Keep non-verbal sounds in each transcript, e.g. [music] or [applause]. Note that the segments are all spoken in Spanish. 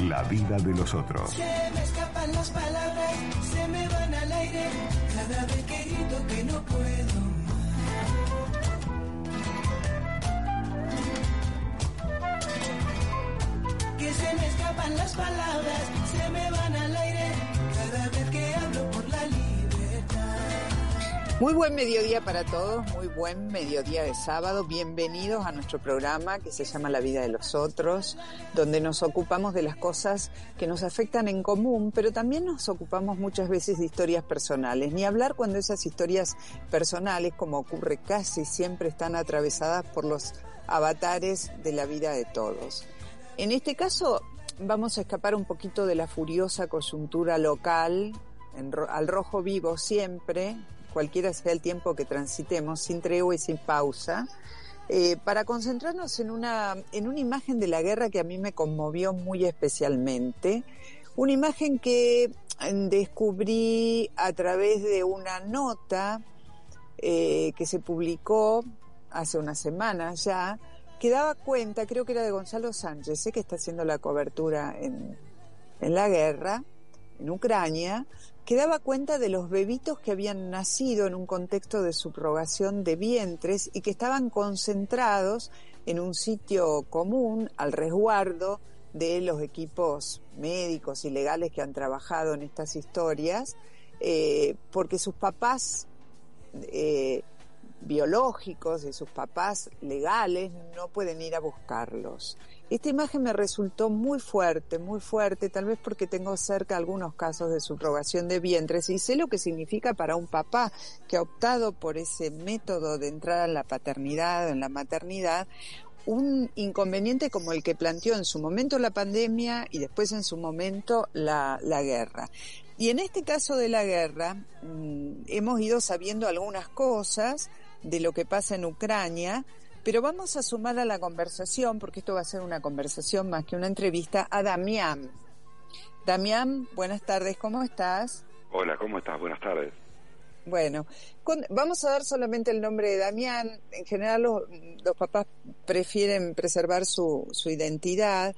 la vida de los otros. Se me escapan las palabras, se me van al aire, cada vez que grito que no puedo. Que se me escapan las palabras, se me van al aire, cada vez Muy buen mediodía para todos, muy buen mediodía de sábado. Bienvenidos a nuestro programa que se llama La vida de los otros, donde nos ocupamos de las cosas que nos afectan en común, pero también nos ocupamos muchas veces de historias personales. Ni hablar cuando esas historias personales, como ocurre casi siempre, están atravesadas por los avatares de la vida de todos. En este caso, vamos a escapar un poquito de la furiosa coyuntura local, en al rojo vivo siempre, cualquiera sea el tiempo que transitemos, sin tregua y sin pausa, eh, para concentrarnos en una, en una imagen de la guerra que a mí me conmovió muy especialmente, una imagen que eh, descubrí a través de una nota eh, que se publicó hace unas semanas ya, que daba cuenta, creo que era de Gonzalo Sánchez, que está haciendo la cobertura en, en la guerra, en Ucrania, que daba cuenta de los bebitos que habían nacido en un contexto de subrogación de vientres y que estaban concentrados en un sitio común al resguardo de los equipos médicos y legales que han trabajado en estas historias, eh, porque sus papás eh, biológicos, de sus papás legales, no pueden ir a buscarlos. Esta imagen me resultó muy fuerte, muy fuerte, tal vez porque tengo cerca algunos casos de subrogación de vientres y sé lo que significa para un papá que ha optado por ese método de entrar en la paternidad, en la maternidad, un inconveniente como el que planteó en su momento la pandemia y después en su momento la, guerra. Y en este caso de la guerra, mmm, hemos ido sabiendo algunas cosas de lo que pasa en Ucrania, pero vamos a sumar a la conversación, porque esto va a ser una conversación más que una entrevista, a Damián. Damián, buenas tardes, ¿cómo estás? Hola, ¿cómo estás? Buenas tardes. Bueno, con, vamos a dar solamente el nombre de Damián. En general los, los papás prefieren preservar su, su identidad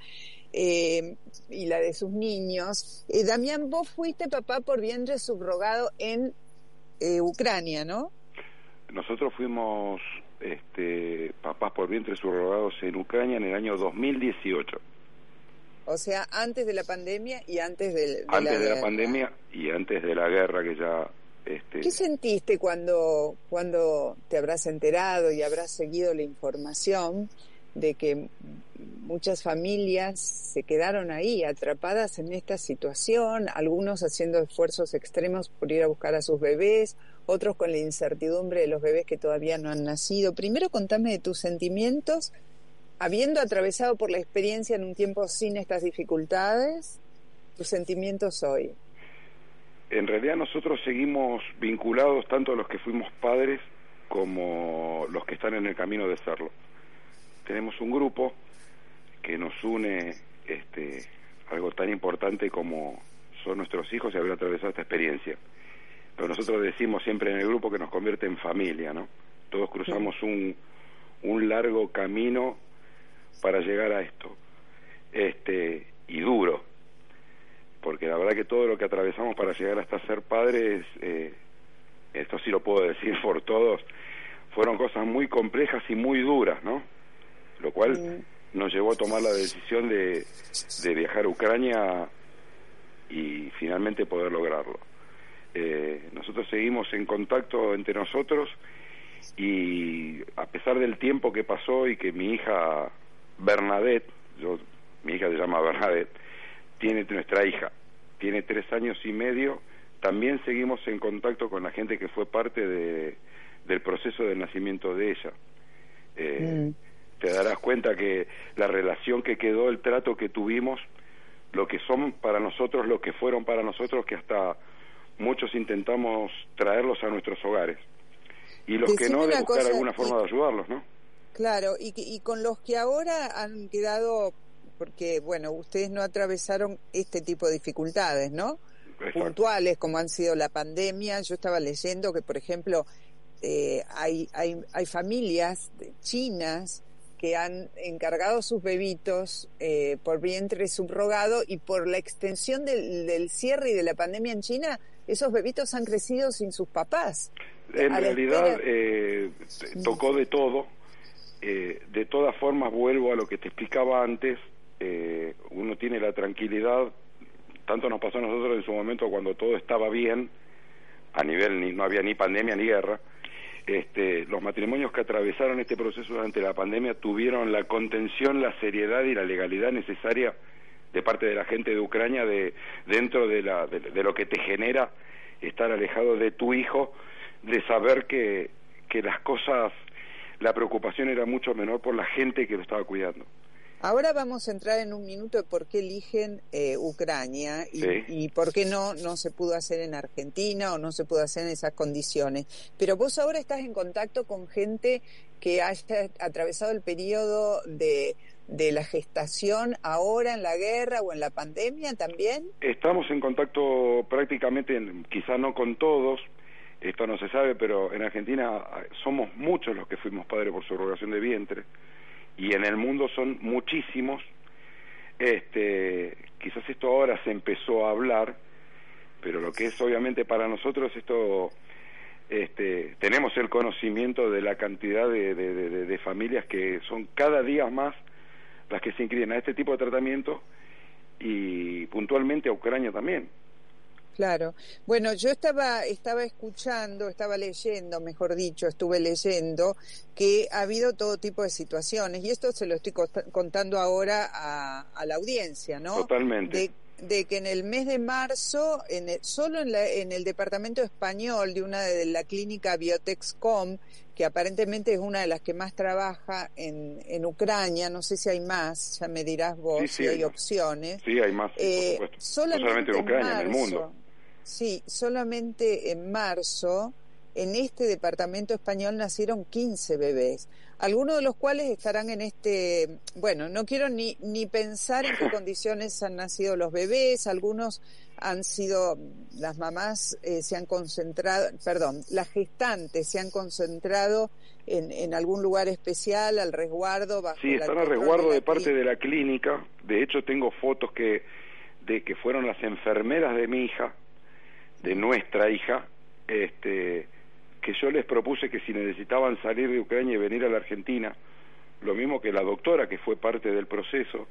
eh, y la de sus niños. Eh, Damián, vos fuiste papá por vientre subrogado en eh, Ucrania, ¿no? Nosotros fuimos este, papás por vientre subrogados en Ucrania en el año 2018. O sea, antes de la pandemia y antes de, de antes la de guerra. la pandemia y antes de la guerra que ya... Este, ¿Qué sentiste cuando, cuando te habrás enterado y habrás seguido la información de que muchas familias se quedaron ahí atrapadas en esta situación, algunos haciendo esfuerzos extremos por ir a buscar a sus bebés, otros con la incertidumbre de los bebés que todavía no han nacido. Primero contame de tus sentimientos, habiendo atravesado por la experiencia en un tiempo sin estas dificultades, tus sentimientos hoy. En realidad nosotros seguimos vinculados tanto a los que fuimos padres como los que están en el camino de serlo. Tenemos un grupo que nos une este, algo tan importante como son nuestros hijos y haber atravesado esta experiencia. Pero nosotros decimos siempre en el grupo que nos convierte en familia, ¿no? Todos cruzamos un, un largo camino para llegar a esto, este y duro, porque la verdad que todo lo que atravesamos para llegar hasta ser padres, eh, esto sí lo puedo decir por todos, fueron cosas muy complejas y muy duras, ¿no? Lo cual nos llevó a tomar la decisión de, de viajar a Ucrania y finalmente poder lograrlo. Eh, nosotros seguimos en contacto entre nosotros y a pesar del tiempo que pasó y que mi hija Bernadette, yo, mi hija se llama Bernadette, tiene nuestra hija, tiene tres años y medio, también seguimos en contacto con la gente que fue parte de, del proceso del nacimiento de ella. Eh, Te darás cuenta que la relación que quedó, el trato que tuvimos, lo que son para nosotros, lo que fueron para nosotros, que hasta muchos intentamos traerlos a nuestros hogares. Y los que no, de buscar alguna forma de ayudarlos, ¿no? Claro, y, y con los que ahora han quedado, porque, bueno, ustedes no atravesaron este tipo de dificultades, ¿no? Puntuales, como han sido la pandemia. Yo estaba leyendo que, por ejemplo, eh, hay, hay, hay familias chinas que han encargado sus bebitos eh, por vientre subrogado y por la extensión del, del, cierre y de la pandemia en China, esos bebitos han crecido sin sus papás. En realidad eh, tocó de todo. Eh, de todas formas, vuelvo a lo que te explicaba antes. Eh, uno tiene la tranquilidad, tanto nos pasó a nosotros en su momento cuando todo estaba bien, a nivel ni, no había ni pandemia ni guerra, este, los matrimonios que atravesaron este proceso durante la pandemia tuvieron la contención, la seriedad y la legalidad necesaria de parte de la gente de Ucrania de dentro de, la, de, lo que te genera estar alejado de tu hijo, de saber que, que las cosas, la preocupación era mucho menor por la gente que lo estaba cuidando. Ahora vamos a entrar en un minuto de por qué eligen eh, Ucrania y, por qué no, no se pudo hacer en Argentina o no se pudo hacer en esas condiciones. Pero vos ahora estás en contacto con gente que haya atravesado el periodo de, de la gestación ahora en la guerra o en la pandemia también. Estamos en contacto prácticamente, quizá no con todos, esto no se sabe, pero en Argentina somos muchos los que fuimos padres por subrogación de vientre y en el mundo son muchísimos. Este, quizás esto ahora se empezó a hablar, pero lo que es obviamente para nosotros esto, este, tenemos el conocimiento de la cantidad de, de, familias que son cada día más las que se inscriben a este tipo de tratamiento y puntualmente a Ucrania también. Claro. Bueno, yo estaba, estaba escuchando, estaba leyendo, mejor dicho, estuve leyendo que ha habido todo tipo de situaciones y esto se lo estoy contando ahora a, la audiencia, ¿no? Totalmente. De, que en el mes de marzo, en solo en, en, el departamento español de una de la clínica Biotexcom, que aparentemente es una de las que más trabaja en, en Ucrania, no sé si hay más, ya me dirás vos si hay, opciones. Sí, hay más, eh, solamente en Ucrania, en el mundo. Sí, solamente en marzo en este departamento español nacieron 15 bebés, algunos de los cuales estarán en este, bueno, no quiero ni, ni pensar en qué condiciones han nacido los bebés, algunos han sido, las mamás eh, se han concentrado, perdón, las gestantes se han concentrado en, en algún lugar especial, al resguardo. Bajo sí, están al resguardo de, parte de la clínica, de hecho tengo fotos que, de que fueron las enfermeras de mi hija, de nuestra hija, este, que yo les propuse que si necesitaban salir de Ucrania y venir a la Argentina, lo mismo que la doctora que fue parte del proceso,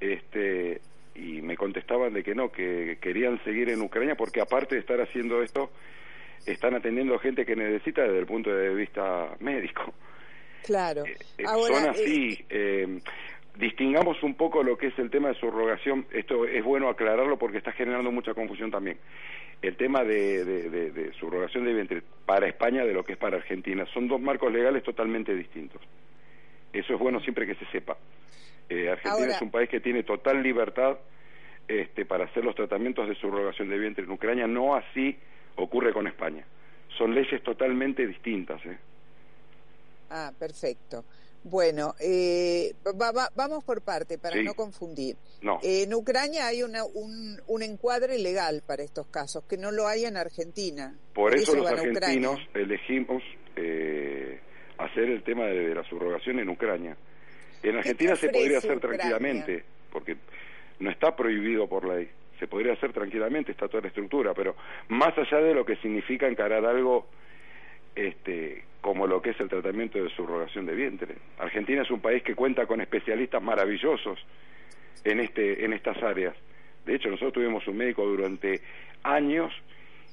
este, y me contestaban de que no, que querían seguir en Ucrania porque aparte de estar haciendo esto, están atendiendo gente que necesita desde el punto de vista médico. Claro. Eh, eh, son así. Eh, distingamos un poco lo que es el tema de subrogación. Esto es bueno aclararlo porque está generando mucha confusión también el tema de, de, subrogación de vientre para España de lo que es para Argentina. Son dos marcos legales totalmente distintos. Eso es bueno siempre que se sepa. Eh, Argentina es un país que tiene total libertad este, para hacer los tratamientos de subrogación de vientre en Ucrania. No así ocurre con España. Son leyes totalmente distintas. ¿eh? Ah, perfecto. Bueno, eh, vamos por parte para no confundir. en Ucrania hay una, un, un, encuadre legal para estos casos, que no lo hay en Argentina. Por, eso, los argentinos elegimos eh, hacer el tema de, la subrogación en Ucrania. En Argentina se podría hacer tranquilamente, porque no está prohibido por ley. Se podría hacer tranquilamente, está toda la estructura, pero más allá de lo que significa encarar algo este, como lo que es el tratamiento de subrogación de vientre. Argentina es un país que cuenta con especialistas maravillosos en, este, en estas áreas. De hecho, nosotros tuvimos un médico durante años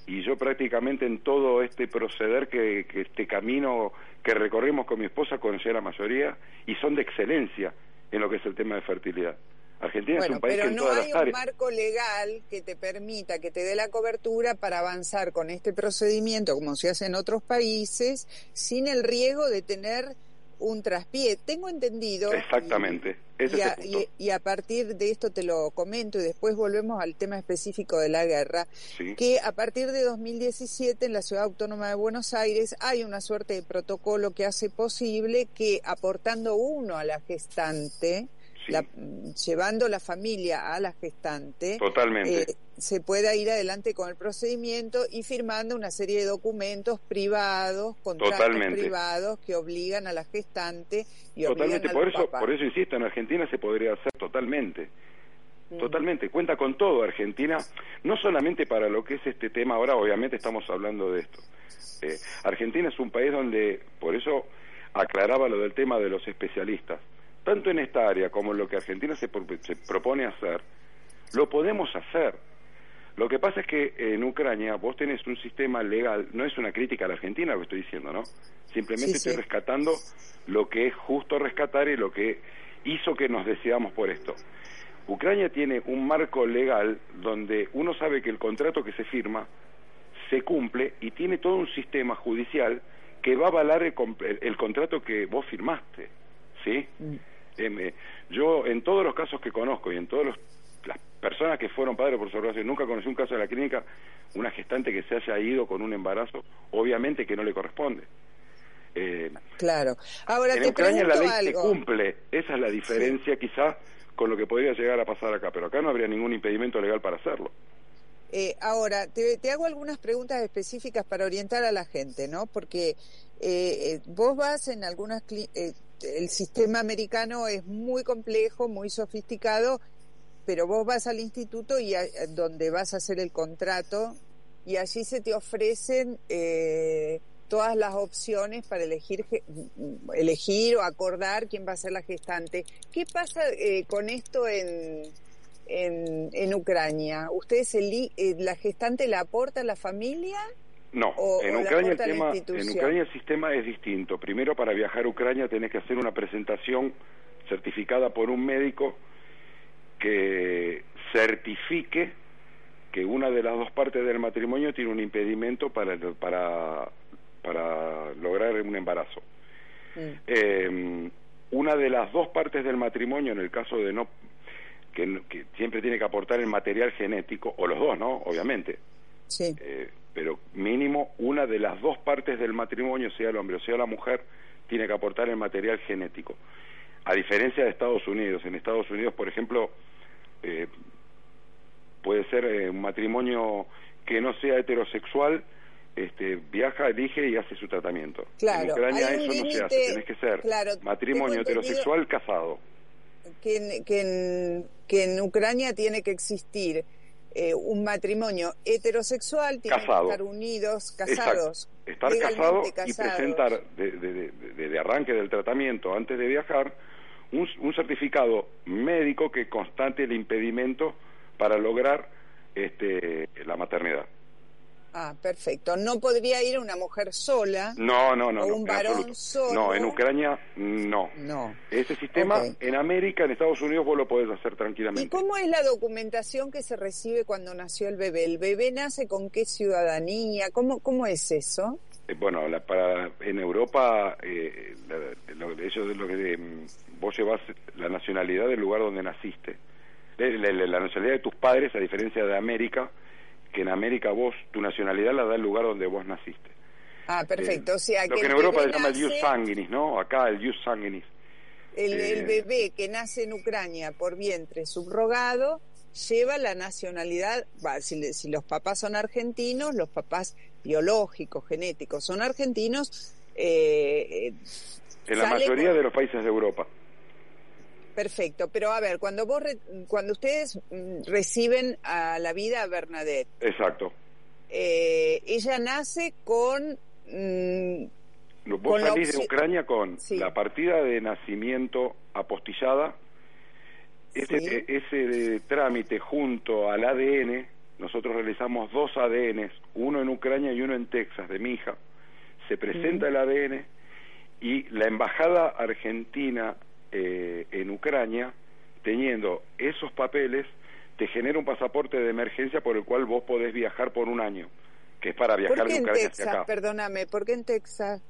y yo prácticamente en todo este proceder que, este camino que recorrimos con mi esposa conocí a la mayoría y son de excelencia en lo que es el tema de fertilidad. Argentina es Bueno, un país pero que en no todas hay las un marco legal que te permita, que te dé la cobertura para avanzar con este procedimiento, como se hace en otros países, sin el riesgo de tener un traspié. Tengo entendido. Exactamente, ese Y es a, el punto. y- y a partir de esto te lo comento y después volvemos al tema específico de la guerra, Sí. que a partir de 2017 en la Ciudad Autónoma de Buenos Aires hay una suerte de protocolo que hace posible que aportando uno a la gestante, Sí. la- llevando la familia a la gestante, Totalmente. eh, se pueda ir adelante con el procedimiento y firmando una serie de documentos privados, contratos Totalmente. privados que obligan a la gestante y obligan Totalmente, al por eso, papá. por eso insisto, en Argentina se podría hacer totalmente. Mm. Totalmente, cuenta con todo Argentina, no solamente para lo que es este tema, ahora obviamente estamos hablando de esto. Eh, Argentina es un país donde, por eso aclaraba lo del tema de los especialistas, tanto en esta área como en lo que Argentina se, pro- se propone hacer, lo podemos hacer. Lo que pasa es que en Ucrania vos tenés un sistema legal, no es una crítica a la Argentina lo que estoy diciendo, ¿no? Simplemente Sí, estoy sí. rescatando lo que es justo rescatar y lo que hizo que nos decidamos por esto. Ucrania tiene un marco legal donde uno sabe que el contrato que se firma se cumple y tiene todo un sistema judicial que va a avalar el- el contrato que vos firmaste, ¿sí? Em, eh, yo en todos los casos que conozco y en todas las personas que fueron padres por sobredosis, nunca conocí un caso de la clínica, una gestante que se haya ido con un embarazo, obviamente que no le corresponde. Eh, Claro. Ahora en te Ucrania la ley se cumple, esa es la diferencia quizá con lo que podría llegar a pasar acá, pero acá no habría ningún impedimento legal para hacerlo. Eh, ahora, te, te hago algunas preguntas específicas para orientar a la gente, ¿no? Porque eh, eh, vos vas en algunas... cli- eh, el sistema americano es muy complejo, muy sofisticado, pero vos vas al instituto y a- donde vas a hacer el contrato y allí se te ofrecen eh, todas las opciones para elegir ge- elegir o acordar quién va a ser la gestante. ¿Qué pasa eh, con esto en, en, en Ucrania? ¿Ustedes eli- eh, la gestante la aporta a la familia? No, O- en o Ucrania el tema, en. Ucrania el sistema es distinto. Primero para viajar a Ucrania tenés que hacer una presentación certificada por un médico que certifique que una de las dos partes del matrimonio tiene un impedimento para para para lograr un embarazo. Mm. Eh, una de las dos partes del matrimonio, en el caso de no que, no- que siempre tiene que aportar el material genético, o los dos, ¿no? Obviamente, Sí. eh, pero mínimo una de las dos partes del matrimonio, sea el hombre o sea la mujer, tiene que aportar el material genético. A diferencia de Estados Unidos, en Estados Unidos, por ejemplo, eh, puede ser eh, un matrimonio que no sea heterosexual, este, viaja, elige y hace su tratamiento. Claro, en Ucrania eso no se hace, tenés que ser claro, matrimonio heterosexual casado. que en, que en, que en Ucrania tiene que existir eh, un matrimonio heterosexual, tienen Casado. que estar unidos, casados. Exacto. Estar casado y presentar de, de- de- de- de arranque del tratamiento antes de viajar un, un certificado médico que constate el impedimento para lograr este, la maternidad. Ah, perfecto. No podría ir una mujer sola. No, no, no. ¿O no, un en varón solo? No, en Ucrania no. No. Ese sistema en América, en Estados Unidos, vos lo podés hacer ¿Y tranquilamente. cómo es la documentación que se recibe cuando nació el bebé? ¿El bebé nace con qué ciudadanía? ¿Cómo, cómo es eso? Eh, Bueno, la- para, en Europa, eh, la- lo, ellos lo que mm, vos llevas la nacionalidad del lugar donde naciste. La, la- la nacionalidad de tus padres, a diferencia de América, que en América vos, tu nacionalidad la da el lugar donde vos naciste. Ah, perfecto. Eh, o sea, lo que en Europa se llama el jus sanguinis, ¿no? Acá el jus sanguinis. El, el Eh, bebé que nace en Ucrania por vientre subrogado lleva la nacionalidad, si, si los papás son argentinos, los papás biológicos, genéticos son argentinos, eh, eh, En la mayoría con- de los países de Europa. Perfecto. Pero a ver, cuando vos, re- cuando ustedes mm, reciben a la vida a Bernadette, Exacto. eh, ella nace con mm, Vos Con salís de Ucrania con Sí. la partida de nacimiento apostillada, ese, Sí. e- ese de trámite junto al ADN nosotros realizamos dos ADNs, uno en Ucrania y uno en Texas, de mi hija. Se presenta el ADN y la embajada argentina eh, en Ucrania, teniendo esos papeles, te genera un pasaporte de emergencia por el cual vos podés viajar por un año, que es para viajar ¿Por qué de en Ucrania Texas? hacia acá. Perdóname, ¿por qué en Texas?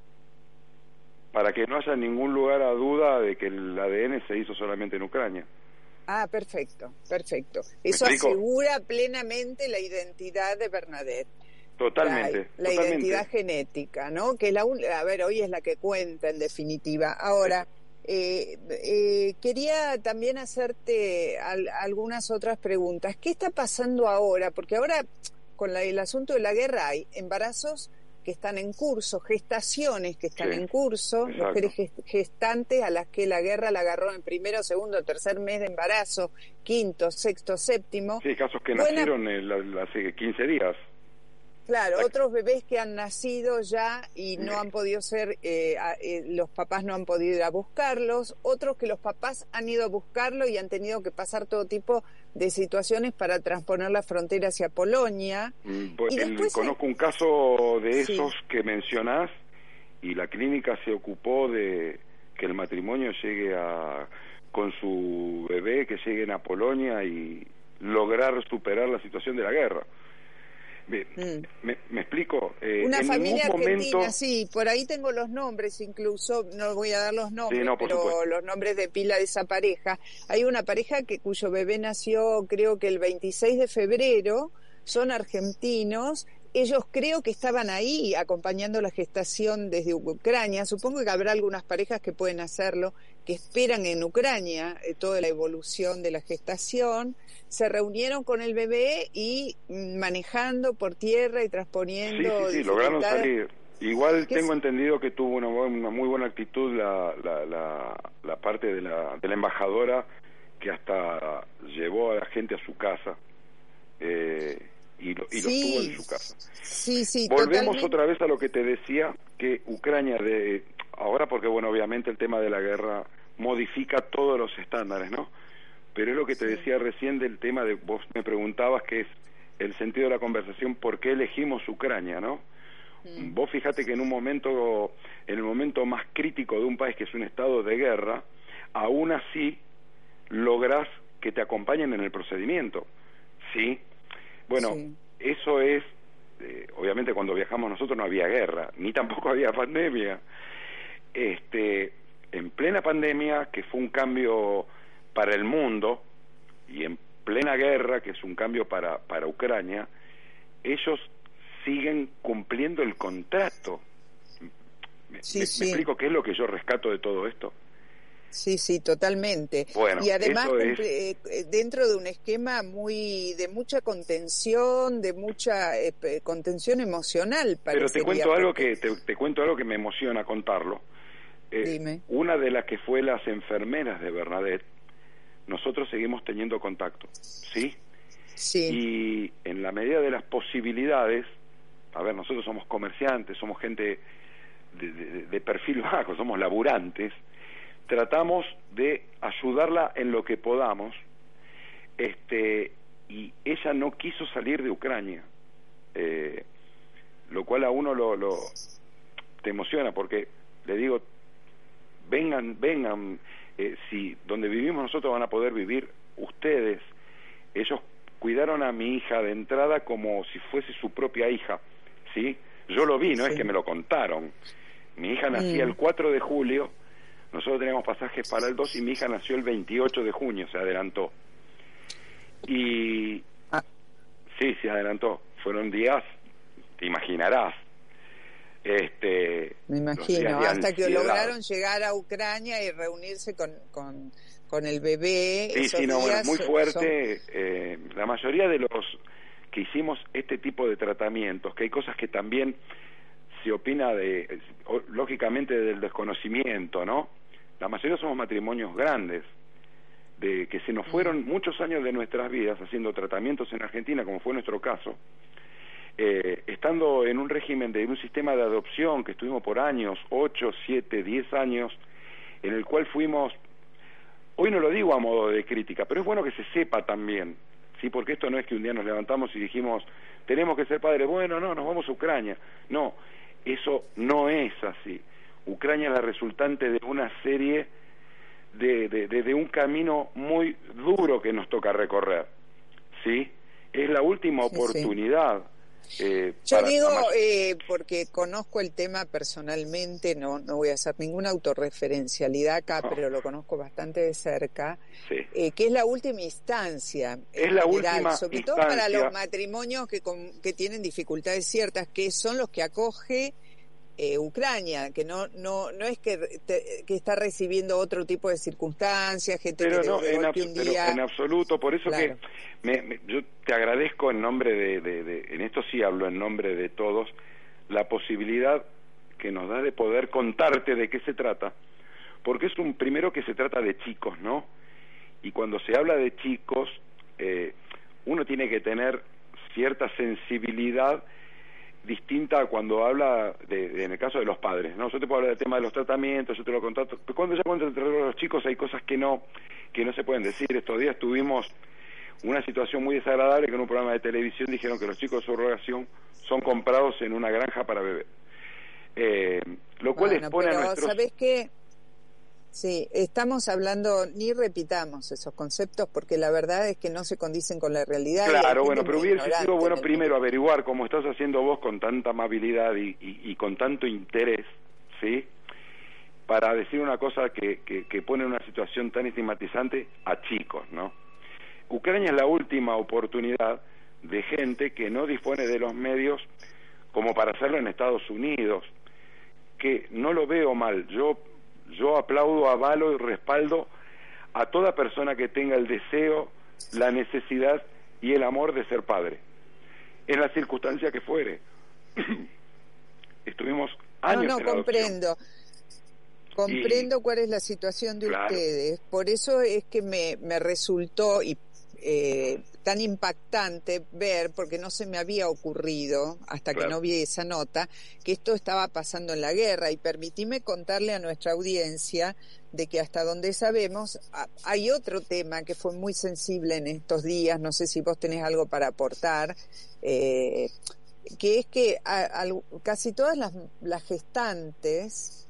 Para que no haya ningún lugar a duda de que el ADN se hizo solamente en Ucrania. Ah, perfecto, perfecto. Eso asegura plenamente la identidad de Bernadette. Totalmente. La, la totalmente. identidad genética, ¿no? Que la, a ver, hoy es la que cuenta en definitiva. Ahora, eh, eh, quería también hacerte al- algunas otras preguntas. ¿Qué está pasando ahora? Porque ahora, con la- el asunto de la guerra, hay embarazos que están en curso, gestaciones que están Sí, en curso, exacto. mujeres gest- gestantes a las que la guerra la agarró en primero, segundo, tercer mes de embarazo, quinto, sexto, séptimo. Sí, casos que Buena- nacieron el- hace 15 días. Claro, Exacto. otros bebés que han nacido ya y no han podido ser, eh, eh, los papás no han podido ir a buscarlos, otros que los papás han ido a buscarlo y han tenido que pasar todo tipo de situaciones para transponer la frontera hacia Polonia. Mm, pues, Y después conozco un caso de Sí. esos que mencionás y la clínica se ocupó de que el matrimonio llegue a con su bebé, que lleguen a Polonia y lograr superar la situación de la guerra. Me, Mm. me- me explico. Eh, Una en familia argentina, momento sí, por ahí tengo los nombres incluso, no voy a dar los nombres, no, pero supuesto. los nombres de pila de esa pareja. Hay una pareja que cuyo bebé nació creo que el 26 de febrero, son argentinos, ellos creo que estaban ahí acompañando la gestación desde Ucrania, supongo que habrá algunas parejas que pueden hacerlo, que esperan en Ucrania eh, toda la evolución de la gestación, se reunieron con el bebé y manejando por tierra y transponiendo sí, sí, lograron salir. Igual ¿Qué tengo es? entendido que tuvo una, una muy buena actitud la, la, la, la parte de la, de la embajadora que hasta llevó a la gente a su casa eh, y, lo, y los Sí. tuvo en su casa. Sí, sí, Volvemos totalmente. otra vez a lo que te decía, que Ucrania, de ahora porque, bueno, obviamente el tema de la guerra modifica todos los estándares, ¿no? Pero es lo que te decía recién del tema de, vos me preguntabas que es el sentido de la conversación, ¿por qué elegimos Ucrania, no? Mm. Vos fíjate que en un momento, en el momento más crítico de un país que es un estado de guerra, aún así lográs que te acompañen en el procedimiento, ¿sí? Bueno, Sí. eso es, eh, obviamente cuando viajamos nosotros no había guerra, ni tampoco [laughs] había pandemia. Este, en plena pandemia, que fue un cambio para el mundo, y en plena guerra, que es un cambio para, para Ucrania, ellos siguen cumpliendo el contrato. Me, Sí, me- sí. me explico qué es lo que yo rescato de todo esto? Sí, sí, totalmente. Bueno, y además es- eh, eh, dentro de un esquema muy de mucha contención, de mucha eh, contención emocional. Pero te cuento algo que te, te cuento algo que me emociona contarlo. Eh, Dime. Una de las que fue las enfermeras de Bernadette, nosotros seguimos teniendo contacto, ¿sí? Sí, Y en la medida de las posibilidades, a ver, nosotros somos comerciantes, somos gente de, de- de perfil [laughs] bajo, somos laburantes, tratamos de ayudarla en lo que podamos, este, y ella no quiso salir de Ucrania, eh, lo cual a uno lo, lo te emociona porque le digo, vengan, vengan, eh, si donde vivimos nosotros van a poder vivir ustedes, ellos cuidaron a mi hija de entrada como si fuese su propia hija, ¿sí? Yo lo vi, no Sí. es que me lo contaron. Mi hija nacía el 4 de julio, nosotros teníamos pasajes para el 2 y mi hija nació el 28 de junio, se adelantó. Y Ah. sí, se adelantó. Fueron días, te imaginarás. Este, me imagino. Hasta que lograron llegar a Ucrania y reunirse con, con, con el bebé. Sí, esos sí, no, bueno, muy son- fuerte. eh, la mayoría de los que hicimos este tipo de tratamientos, que hay cosas que también se opina de, lógicamente, del desconocimiento, ¿no? La mayoría somos matrimonios grandes, de que se nos fueron muchos años de nuestras vidas haciendo tratamientos en Argentina, como fue nuestro caso, eh, estando en un régimen de un sistema de adopción que estuvimos por años, 8, 7, 10 años, en el cual fuimos hoy no lo digo a modo de crítica, pero es bueno que se sepa también, ¿sí? Porque esto no es que un día nos levantamos y dijimos, tenemos que ser padres, bueno, no, nos vamos a Ucrania. No, eso no es así. Ucrania es la resultante de una serie de, de, de, un camino muy duro que nos toca recorrer, ¿sí? Es la última oportunidad. Eh, Yo digo, eh, porque conozco el tema personalmente, no, no voy a hacer ninguna autorreferencialidad acá, pero lo conozco bastante de cerca, eh, que es la última instancia. Es la última sobre todo para los matrimonios que, que tienen dificultades ciertas, que son los que acoge eh, Ucrania, que no no no es que, que está recibiendo otro tipo de circunstancias, gente pero que no, en, en absoluto, por eso que me, yo te agradezco en nombre de, de, en esto sí hablo en nombre de todos, la posibilidad que nos da de poder contarte de qué se trata, porque es un primero que se trata de chicos, ¿no? Y cuando se habla de chicos, eh, uno tiene que tener cierta sensibilidad distinta cuando habla de, en el caso de los padres no yo te puedo hablar del tema de los tratamientos yo te lo contato. Pero cuando ya cuando entre los chicos hay cosas que no que no se pueden decir. Estos días tuvimos una situación muy desagradable que en un programa de televisión dijeron que los chicos de subrogación son comprados en una granja para bebé. Eh, lo cual expone a nuestros ¿sabes qué? Sí, estamos hablando, ni repitamos esos conceptos porque la verdad es que no se condicen con la realidad. Claro, bueno, pero hubiese sido bueno primero averiguar cómo estás haciendo vos con tanta amabilidad y, y, con tanto interés, ¿sí? Para decir una cosa que, que, que pone en una situación tan estigmatizante a chicos, ¿no? Ucrania es la última oportunidad de gente que no dispone de los medios como para hacerlo en Estados Unidos, que no lo veo mal. Yo yo aplaudo, avalo y respaldo a toda persona que tenga el deseo, la necesidad y el amor de ser padre, en la circunstancia que fuere. [clears throat] Estuvimos años. No, no, comprendo. Comprendo cuál es la situación de ustedes. Por eso es que me, me resultó, y eh, tan impactante ver, porque no se me había ocurrido hasta que no vi esa nota, que esto estaba pasando en la guerra. Y permitíme contarle a nuestra audiencia de que hasta donde sabemos hay otro tema que fue muy sensible en estos días, no sé si vos tenés algo para aportar, eh, que es que casi todas las, las gestantes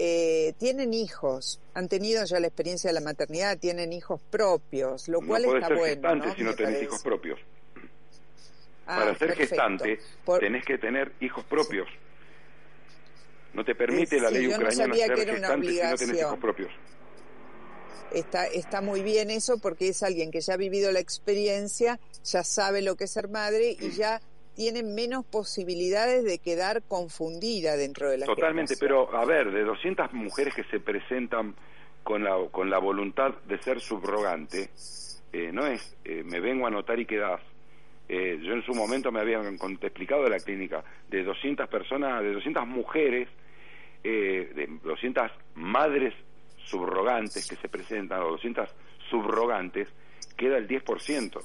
eh, tienen hijos, han tenido ya la experiencia de la maternidad, tienen hijos propios, lo cual está bueno. ¿no? si no tenés hijos propios. Ah, Para ser gestante tenés que tener hijos propios. No te permite la ley ucraniana ser gestante si no tenés hijos propios. Está, está muy bien eso porque es alguien que ya ha vivido la experiencia, ya sabe lo que es ser madre y ya tiene menos posibilidades de quedar confundida dentro de la Totalmente, pero a ver, de 200 mujeres que se presentan con la, con la voluntad de ser subrogante, eh, no es eh, me vengo a anotar y quedás. Eh, yo en su momento me habían explicado de la clínica, de 200 personas, de 200 mujeres, de 200 madres subrogantes que se presentan, o 200 subrogantes, queda el 10%.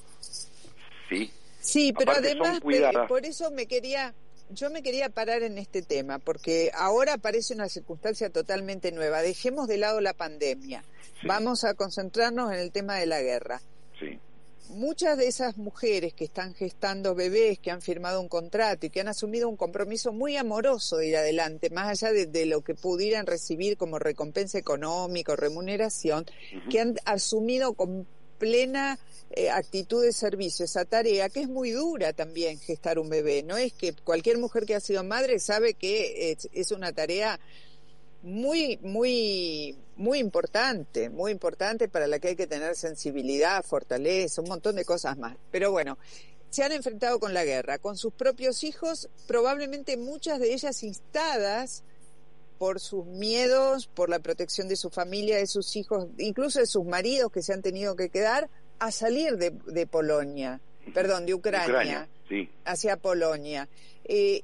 ¿Sí? Sí, pero además, por eso me quería, yo me quería parar en este tema, porque ahora aparece una circunstancia totalmente nueva. Dejemos de lado la pandemia. Vamos a concentrarnos en el tema de la guerra. Sí. Muchas de esas mujeres que están gestando bebés, que han firmado un contrato y que han asumido un compromiso muy amoroso de ir adelante, más allá de, lo que pudieran recibir como recompensa económica o remuneración, que han asumido con plena eh, actitud de servicio, esa tarea que es muy dura también gestar un bebé. No es que cualquier mujer que ha sido madre sabe que es, una tarea muy, muy, muy importante, muy importante para la que hay que tener sensibilidad, fortaleza, un montón de cosas más. Pero bueno, se han enfrentado con la guerra, con sus propios hijos, probablemente muchas de ellas instadas por sus miedos, por la protección de su familia, de sus hijos, incluso de sus maridos que se han tenido que quedar, a salir de, de Polonia, perdón, de Ucrania, hacia Polonia. Eh,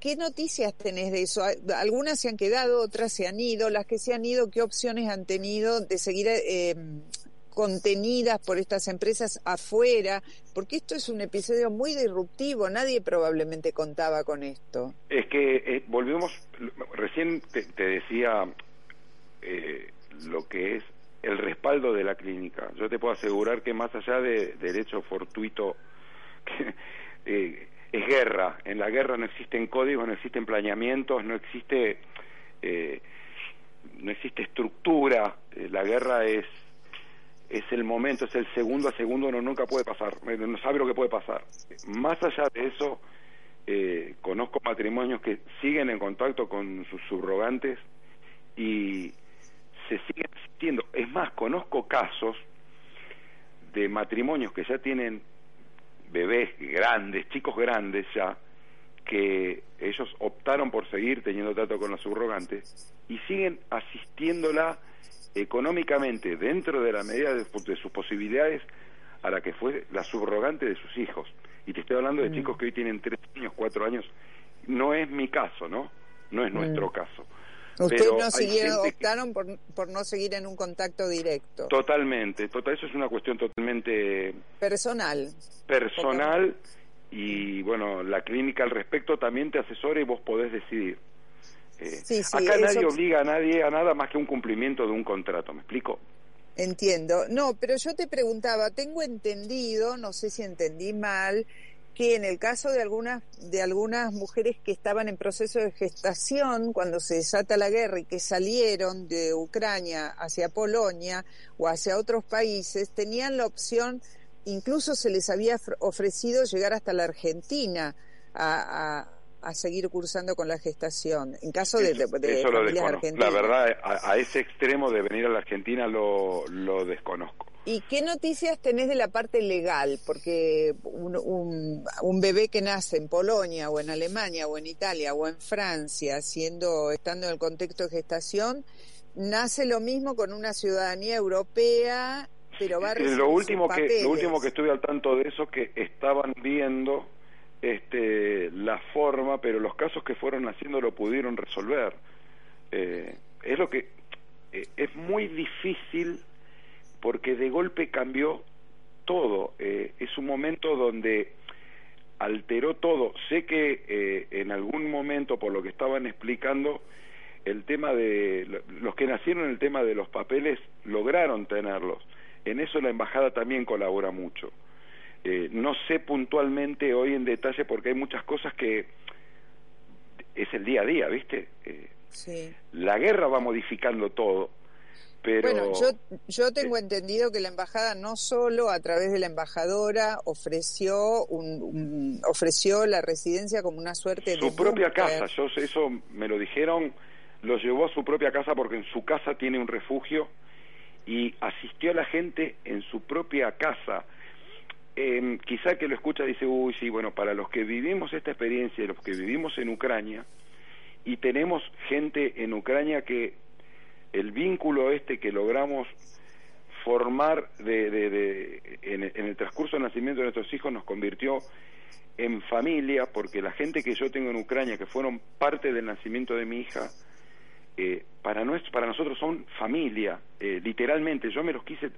¿Qué noticias tenés de eso? Algunas se han quedado, otras se han ido. Las que se han ido, ¿qué opciones han tenido de seguir eh, contenidas por estas empresas afuera? Porque esto es un episodio muy disruptivo. Nadie probablemente contaba con esto. Es que eh, volvemos, recién te, decía lo que es el respaldo de la clínica. Yo te puedo asegurar que más allá de, del hecho fortuito, [laughs] eh, es guerra. En la guerra no existen códigos, no existen planeamientos, no existe, eh, no existe estructura. Eh, la guerra es es el momento, es el segundo a segundo, uno nunca puede pasar, no sabe lo que puede pasar. Más allá de eso, eh, conozco matrimonios que siguen en contacto con sus subrogantes y se siguen asistiendo. Es más, conozco casos de matrimonios que ya tienen bebés grandes, chicos grandes ya, que ellos optaron por seguir teniendo trato con los subrogantes y siguen asistiéndola económicamente dentro de la medida de, sus posibilidades a la que fue la subrogante de sus hijos. Y te estoy hablando de mm. chicos que hoy tienen tres años, cuatro años. No es mi caso, ¿no? No es nuestro mm. caso. Ustedes no siguieron, optaron por, por no seguir en un contacto directo. Totalmente, total, eso es una cuestión totalmente personal. Personal y bueno, la clínica al respecto también te asesora y vos podés decidir. Eh, acá nadie obliga a nadie a nada más que un cumplimiento de un contrato, ¿me explico? Entiendo. No, pero yo te preguntaba, tengo entendido, no sé si entendí mal, que en el caso de algunas de algunas mujeres que estaban en proceso de gestación cuando se desata la guerra y que salieron de Ucrania hacia Polonia o hacia otros países tenían la opción incluso se les había ofrecido llegar hasta la Argentina a, a seguir cursando con la gestación. En caso de, de, eso lo La verdad, a, ese extremo de venir a la Argentina lo, lo desconozco. ¿Y qué noticias tenés de la parte legal? Porque un, un, bebé que nace en Polonia o en Alemania o en Italia o en Francia, siendo estando en el contexto de gestación, nace lo mismo con una ciudadanía europea, pero va a lo último que lo último que estuve al tanto de eso que estaban viendo este, la forma, pero los casos que fueron haciendo lo pudieron resolver. Eh, es lo que eh, es muy difícil porque de golpe cambió todo. Eh, es un momento donde alteró todo. Sé que en algún momento, por lo que estaban explicando, el tema de los que nacieron el tema de los papeles lograron tenerlos. En eso la embajada también colabora mucho. Eh, no sé puntualmente hoy en detalle porque hay muchas cosas que es el día a día, ¿viste? Eh, sí. La guerra va modificando todo. Pero, bueno, yo, yo tengo entendido que la embajada no solo a través de la embajadora ofreció un, ofreció la residencia como una suerte su propia casa. Yo eso me lo dijeron, lo llevó a su propia casa porque en su casa tiene un refugio y asistió a la gente en su propia casa eh, quizá que lo escucha dice, uy, sí, bueno, para los que vivimos esta experiencia, los que vivimos en Ucrania, y tenemos gente en Ucrania que el vínculo este que logramos formar de, de, en, el transcurso del nacimiento de nuestros hijos nos convirtió en familia, porque la gente que yo tengo en Ucrania, que fueron parte del nacimiento de mi hija, eh, para, para nosotros son familia, eh, literalmente. Yo me los quise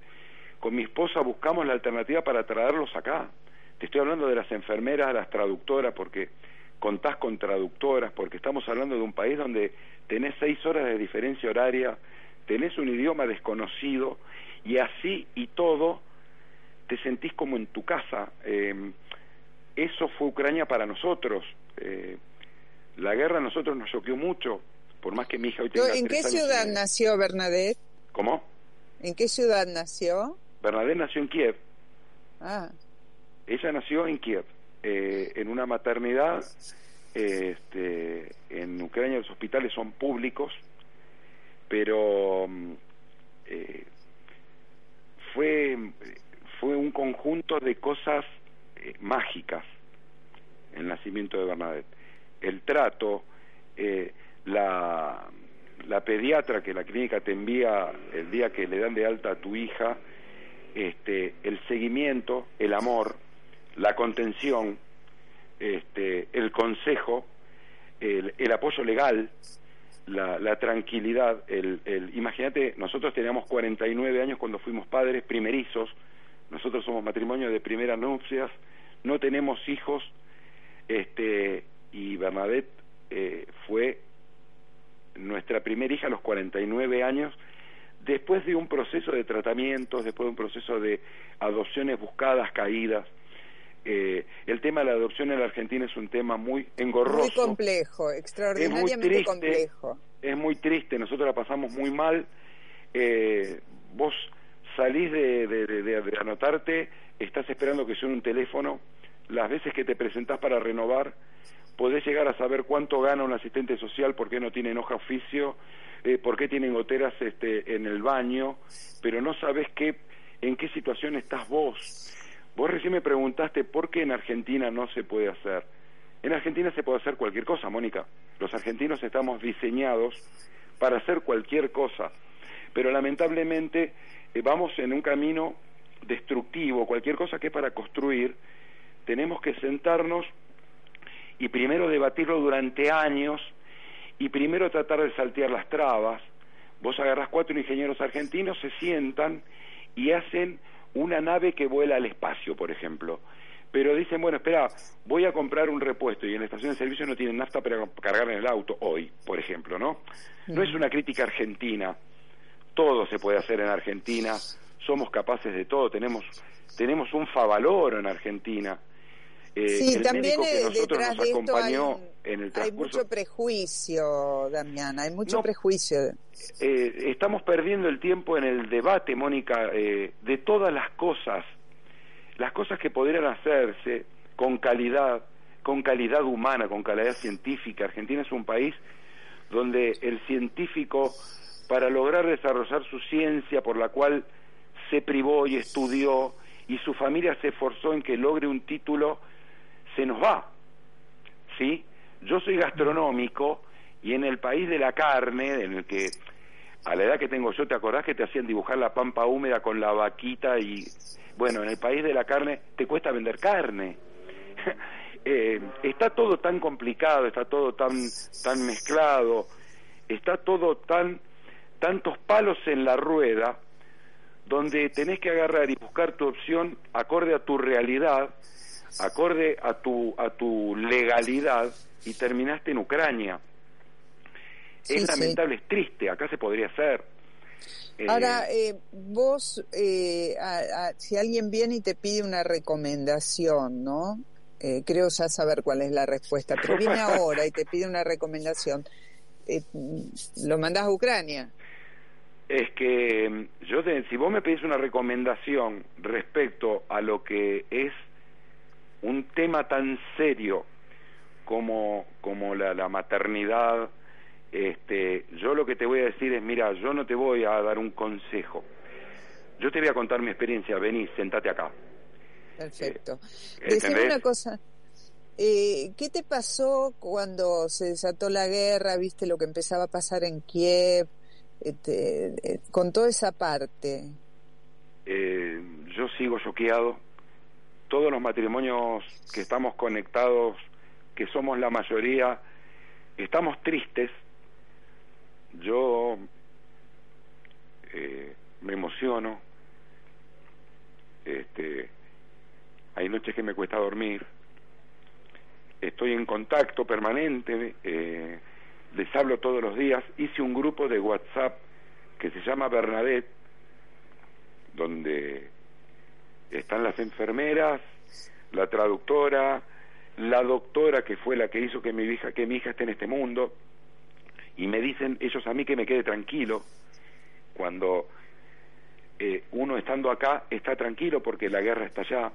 con mi esposa buscamos la alternativa para traerlos acá. Te estoy hablando de las enfermeras, las traductoras, porque contás con traductoras, porque estamos hablando de un país donde tenés seis horas de diferencia horaria, tenés un idioma desconocido y así y todo te sentís como en tu casa. Eh, eso fue Ucrania para nosotros. Eh, la guerra a nosotros nos choqueó mucho, por más que mi hija hoy tenga ¿En qué ciudad nació Bernadette? ¿Cómo? ¿En qué ciudad nació? Bernadette nació en Kiev. Ah. Ella nació en Kiev, eh, en una maternidad. este, en Ucrania los hospitales son públicos, pero mm, eh, fue, fue un conjunto de cosas eh, mágicas el nacimiento de Bernadette. El trato, la, la pediatra que la clínica te envía el día que le dan de alta a tu hija, este, el seguimiento, el amor, la contención, este, el consejo, el, apoyo legal, la, la tranquilidad. El, el, imagínate, nosotros teníamos 49 años cuando fuimos padres primerizos, nosotros somos matrimonio de primeras nupcias, no tenemos hijos, este, y Bernadette eh, fue nuestra primera hija a los 49 años después de un proceso de tratamientos, después de un proceso de adopciones buscadas, caídas, eh, el tema de la adopción en la Argentina es un tema muy engorroso. Muy complejo, extraordinariamente complejo. Es muy triste, nosotros la pasamos muy mal. Eh, vos salís de, de, anotarte, estás esperando que suene un teléfono, las veces que te presentás para renovar, podés llegar a saber cuánto gana un asistente social, por qué no tienen hoja oficio, eh, por qué tienen goteras este, en el baño, pero no sabes qué, en qué situación estás vos. Vos recién me preguntaste por qué en Argentina no se puede hacer. En Argentina se puede hacer cualquier cosa, Mónica. Los argentinos estamos diseñados para hacer cualquier cosa, pero lamentablemente eh, vamos en un camino destructivo, cualquier cosa que para construir, tenemos que sentarnos y primero debatirlo durante años y primero tratar de saltear las trabas. Vos agarrás cuatro ingenieros argentinos, se sientan y hacen una nave que vuela al espacio, por ejemplo. Pero dicen, bueno, espera, voy a comprar un repuesto y en la estación de servicio no tienen nafta para cargar en el auto hoy, por ejemplo, ¿no? No es una crítica argentina. Todo se puede hacer en Argentina. Somos capaces de todo. Tenemos, tenemos un favaloro en Argentina. Eh, sí, también que detrás de esto hay, en el hay mucho prejuicio, Damián, hay mucho prejuicio. Eh, estamos perdiendo el tiempo en el debate, Mónica, eh, de todas las cosas, las cosas que podrían hacerse con calidad, con calidad humana, con calidad científica. Argentina es un país donde el científico, para lograr desarrollar su ciencia, por la cual se privó y estudió, y su familia se esforzó en que logre un título, se nos va. ¿Sí? Yo soy gastronómico y en el país de la carne, en el que a la edad que tengo yo, ¿te acordás que te hacían dibujar la pampa húmeda con la vaquita y bueno, en el país de la carne te cuesta vender carne. [laughs] eh, está todo tan complicado, está todo tan tan mezclado, está todo tan tantos palos en la rueda donde tenés que agarrar y buscar tu opción acorde a tu realidad acorde a tu, a tu legalidad y terminaste en Ucrania. es lamentable, es triste, acá se podría hacer. Eh, Ahora, eh, vos, eh, si alguien viene y te pide una recomendación, ¿no? creo ya saber cuál es la respuesta, pero viene [laughs] ahora y te pide una recomendación, ¿lo mandás a Ucrania? Es que yo, si vos me pedís una recomendación respecto a lo que es un tema tan serio como, como la, la maternidad, este, yo lo que te voy a decir es, mira, yo no te voy a dar un consejo, yo te voy a contar mi experiencia, vení, sentate acá. Perfecto. Eh, una cosa, eh, ¿qué te pasó cuando se desató la guerra, viste lo que empezaba a pasar en Kiev, este, eh, con toda esa parte? Eh, yo sigo choqueado, todos los matrimonios que estamos conectados, que somos la mayoría, estamos tristes. Yo eh, me emociono. Este, hay noches que me cuesta dormir. Estoy en contacto permanente. Eh, les hablo todos los días. Hice un grupo de WhatsApp que se llama Bernadette, donde están las enfermeras, la traductora, la doctora que fue la que hizo que mi hija, que mi hija esté en este mundo, y me dicen ellos a mí que me quede tranquilo cuando eh, uno estando acá está tranquilo porque la guerra está allá.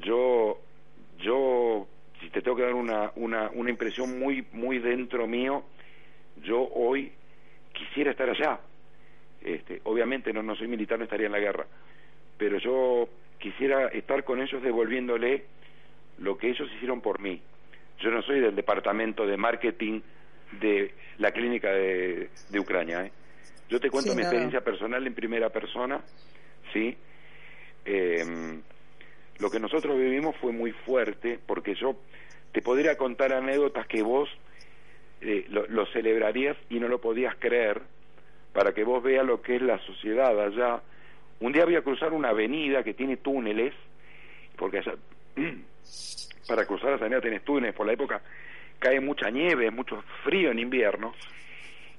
Yo, yo, si te tengo que dar una, una, una impresión muy, muy dentro mío, yo hoy quisiera estar allá. Este, obviamente no, no soy militar, no estaría en la guerra, pero yo quisiera estar con ellos devolviéndole lo que ellos hicieron por mí. Yo no soy del departamento de marketing de la clínica de, de Ucrania. ¿eh? Yo te cuento mi experiencia personal en primera persona, ¿sí? Eh, lo que nosotros vivimos fue muy fuerte porque yo te podría contar anécdotas que vos eh, lo, lo, celebrarías y no lo podías creer para que vos veas lo que es la sociedad allá un día voy a cruzar una avenida que tiene túneles, porque allá, [clears throat] para cruzar esa avenida tenés túneles, por la época cae mucha nieve, mucho frío en invierno,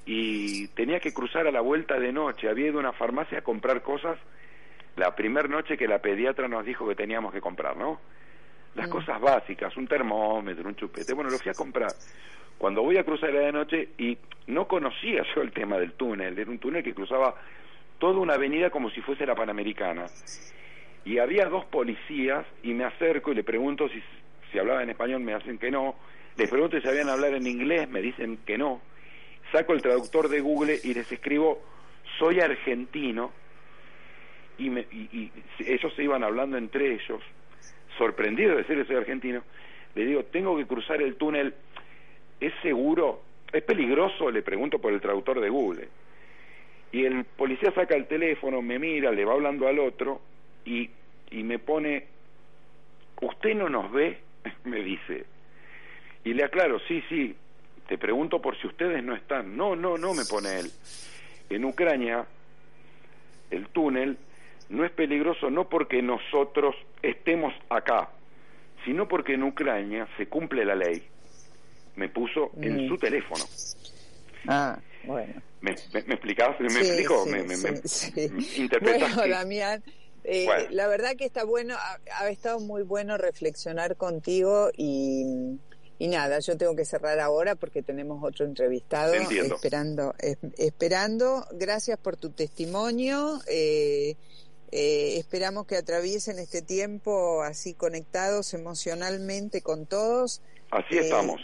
y tenía que cruzar a la vuelta de noche. Había ido a una farmacia a comprar cosas la primera noche que la pediatra nos dijo que teníamos que comprar, ¿no? Las Mm. cosas básicas, un termómetro, un chupete. Bueno, lo fui a comprar. Cuando voy a cruzar la de noche y no conocía [laughs] yo el tema del túnel, era un túnel que cruzaba toda una avenida como si fuese la Panamericana. Y había dos policías y me acerco y le pregunto si, si hablaba en español, me hacen que no. Les pregunto si sabían hablar en inglés, me dicen que no. Saco el traductor de Google y les escribo, soy argentino. Y, me, y, y ellos se iban hablando entre ellos, sorprendido de decir que soy argentino. Le digo, tengo que cruzar el túnel, ¿es seguro? ¿Es peligroso? Le pregunto por el traductor de Google. Y el policía saca el teléfono, me mira, le va hablando al otro y, y me pone, ¿usted no nos ve? [laughs] me dice. Y le aclaro, sí, sí, te pregunto por si ustedes no están. No, no, no, me pone él. En Ucrania, el túnel no es peligroso no porque nosotros estemos acá, sino porque en Ucrania se cumple la ley. Me puso en Mm. su teléfono. Ah, bueno. ¿Me, me, me explicabas? ¿Me Sí, explico? sí, ¿Me, sí, interpretas Bueno, que- Damián, eh, Bueno. la verdad que está bueno, ha, ha estado muy bueno reflexionar contigo y, y nada, yo tengo que cerrar ahora porque tenemos otro entrevistado Entiendo. esperando, es- esperando. Gracias por tu testimonio. eh, eh, esperamos que atraviesen este tiempo así conectados emocionalmente con todos. Así Eh, estamos,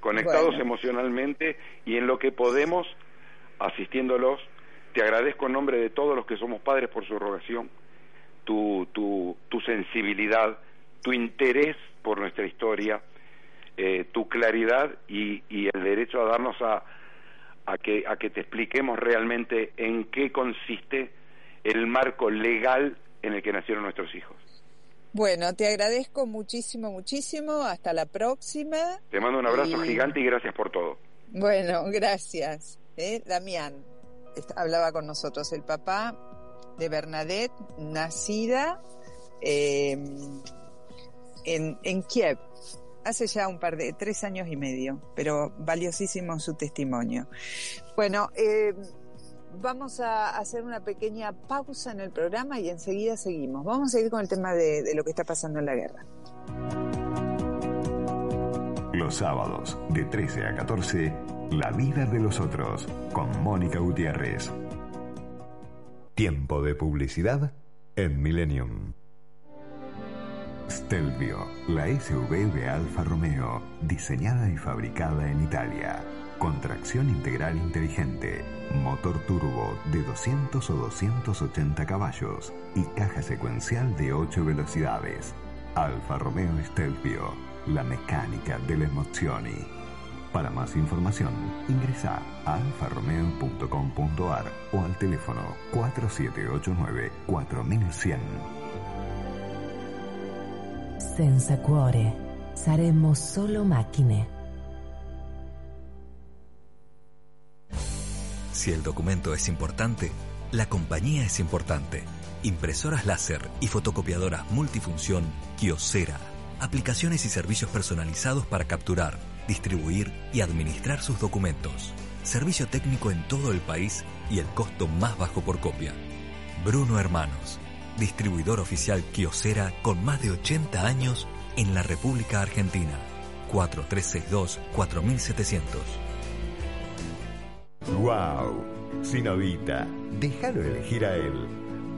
conectados bueno. emocionalmente y en lo que podemos, asistiéndolos. Te agradezco en nombre de todos los que somos padres por su rogación, tu, tu, tu sensibilidad, tu interés por nuestra historia, eh, tu claridad y, y el derecho a darnos a, a, que, a que te expliquemos realmente en qué consiste el marco legal en el que nacieron nuestros hijos. Bueno, te agradezco muchísimo, muchísimo. Hasta la próxima. Te mando un abrazo Y- gigante y gracias por todo. Bueno, gracias. ¿Eh? Damián hablaba con nosotros, el papá de Bernadette, nacida eh, en, en Kiev, hace ya un par de, tres años y medio, pero valiosísimo su testimonio. Bueno, eh, vamos a hacer una pequeña pausa en el programa y enseguida seguimos. Vamos a seguir con el tema de, de lo que está pasando en la guerra. Los sábados, de 13 a 14, La vida de los otros, con Mónica Gutiérrez. Tiempo de publicidad en Millennium. Stelvio, la SUV de Alfa Romeo, diseñada y fabricada en Italia. Con tracción integral inteligente, motor turbo de 200 o 280 caballos y caja secuencial de 8 velocidades. Alfa Romeo Stelvio, la mecánica delle emozioni. Para más información, ingresa a alfaromeo.com.ar o al teléfono 4789-4100. Senza cuore saremmo solo macchine. Si el documento es importante, la compañía es importante. Impresoras láser y fotocopiadoras multifunción Kiosera. Aplicaciones y servicios personalizados para capturar, distribuir y administrar sus documentos. Servicio técnico en todo el país y el costo más bajo por copia. Bruno Hermanos, distribuidor oficial Kiosera con más de 80 años en la República Argentina. 4362-4700. ¡Wow! Sinovita, déjalo elegir a él.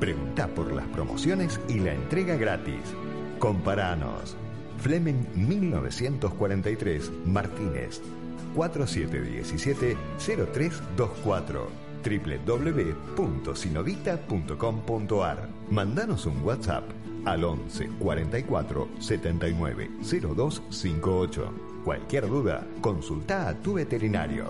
Pregunta por las promociones y la entrega gratis. Comparanos. Fleming 1943, Martínez. 4717-0324 www.sinovita.com.ar Mandanos un WhatsApp al 11 44 79 0258. Cualquier duda, consulta a tu veterinario.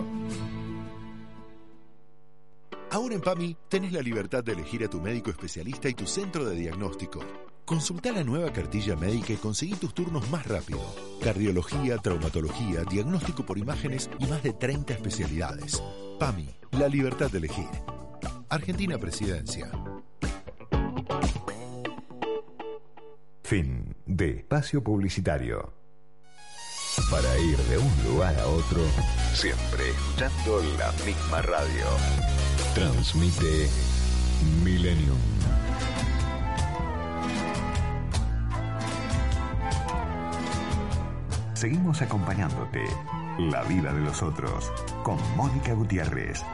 Ahora en PAMI tenés la libertad de elegir a tu médico especialista y tu centro de diagnóstico. Consulta la nueva cartilla médica y conseguí tus turnos más rápido. Cardiología, traumatología, diagnóstico por imágenes y más de 30 especialidades. PAMI, la libertad de elegir. Argentina Presidencia. Fin de espacio publicitario. Para ir de un lugar a otro, siempre escuchando la misma radio. Transmite Millennium. Seguimos acompañándote. La vida de los otros. Con Mónica Gutiérrez.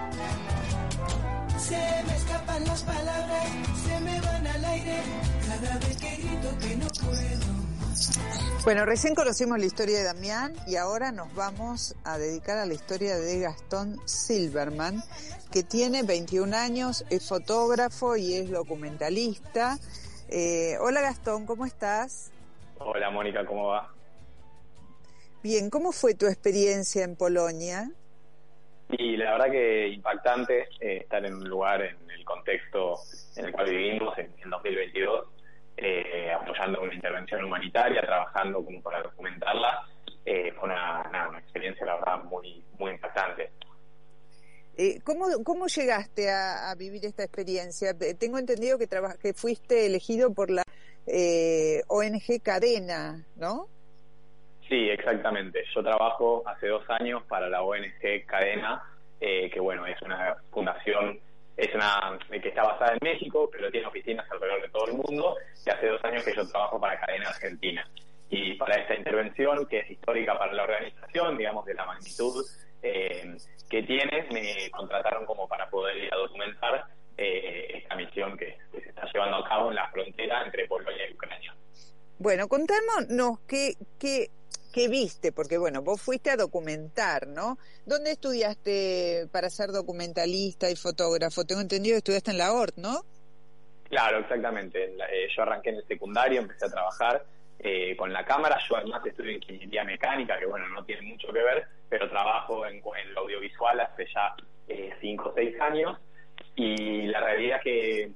Se me escapan las palabras, se me van al aire. Cada vez que grito que no puedo. Bueno, recién conocimos la historia de Damián y ahora nos vamos a dedicar a la historia de Gastón Silverman, que tiene 21 años, es fotógrafo y es documentalista. Eh, hola Gastón, ¿cómo estás? Hola Mónica, ¿cómo va? Bien, ¿cómo fue tu experiencia en Polonia? Y la verdad que impactante eh, estar en un lugar, en el contexto en el cual vivimos en, en 2022, eh, apoyando una intervención humanitaria, trabajando como para documentarla. Eh, fue una, nada, una experiencia, la verdad, muy, muy impactante. Eh, ¿cómo, ¿Cómo llegaste a, a vivir esta experiencia? Tengo entendido que, que fuiste elegido por la eh, ONG Cadena, ¿no? Sí, exactamente. Yo trabajo hace dos años para la ONG Cadena, eh, que bueno, es una fundación, es una que está basada en México, pero tiene oficinas alrededor de todo el mundo, y hace dos años que yo trabajo para Cadena Argentina. Y para esta intervención, que es histórica para la organización, digamos, de la magnitud eh, que tiene, me contrataron como para poder ir a documentar eh, esta misión que, que se está llevando a cabo en la frontera entre Polonia y Ucrania. Bueno, contanos qué, qué, qué viste, porque bueno, vos fuiste a documentar, ¿no? ¿Dónde estudiaste para ser documentalista y fotógrafo? Tengo entendido que estudiaste en la ORT, ¿no? Claro, exactamente. Eh, yo arranqué en el secundario, empecé a trabajar eh, con la cámara. Yo además estudio ingeniería mecánica, que bueno, no tiene mucho que ver, pero trabajo en, en lo audiovisual hace ya eh, cinco o seis años. Y la realidad es que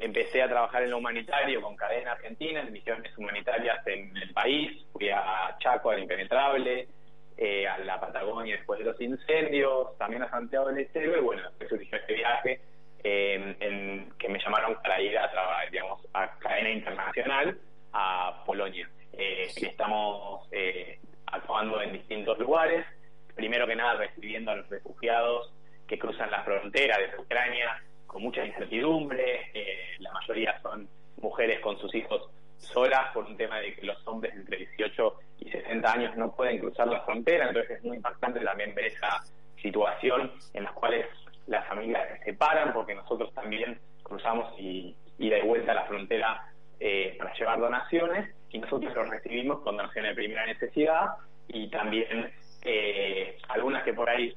empecé a trabajar en lo humanitario con Cadena Argentina, en misiones humanitarias en el país. Fui a Chaco, al Impenetrable, eh, a la Patagonia después de los incendios, también a Santiago del Estero, y bueno, después surgió este viaje eh, que me llamaron para ir a trabajar, digamos, a cadena internacional a Polonia. Eh, y estamos eh, actuando en distintos lugares, primero que nada recibiendo a los refugiados que cruzan la frontera desde Ucrania con mucha incertidumbre, eh, la mayoría son mujeres con sus hijos solas por un tema de que los hombres entre 18 y 60 años no pueden cruzar la frontera, entonces es muy impactante también ver esa situación en las cuales las familias se separan porque nosotros también cruzamos y, y de vuelta a la frontera eh, para llevar donaciones y nosotros los recibimos con donaciones de primera necesidad y también eh, algunas que por ahí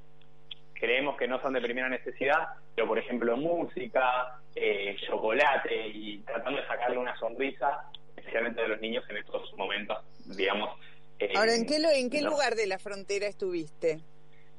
creemos que no son de primera necesidad, pero por ejemplo música, eh, chocolate y tratando de sacarle una sonrisa, especialmente de los niños en estos momentos, digamos. eh, Ahora, ¿en qué, lo- en qué no. lugar de la frontera estuviste?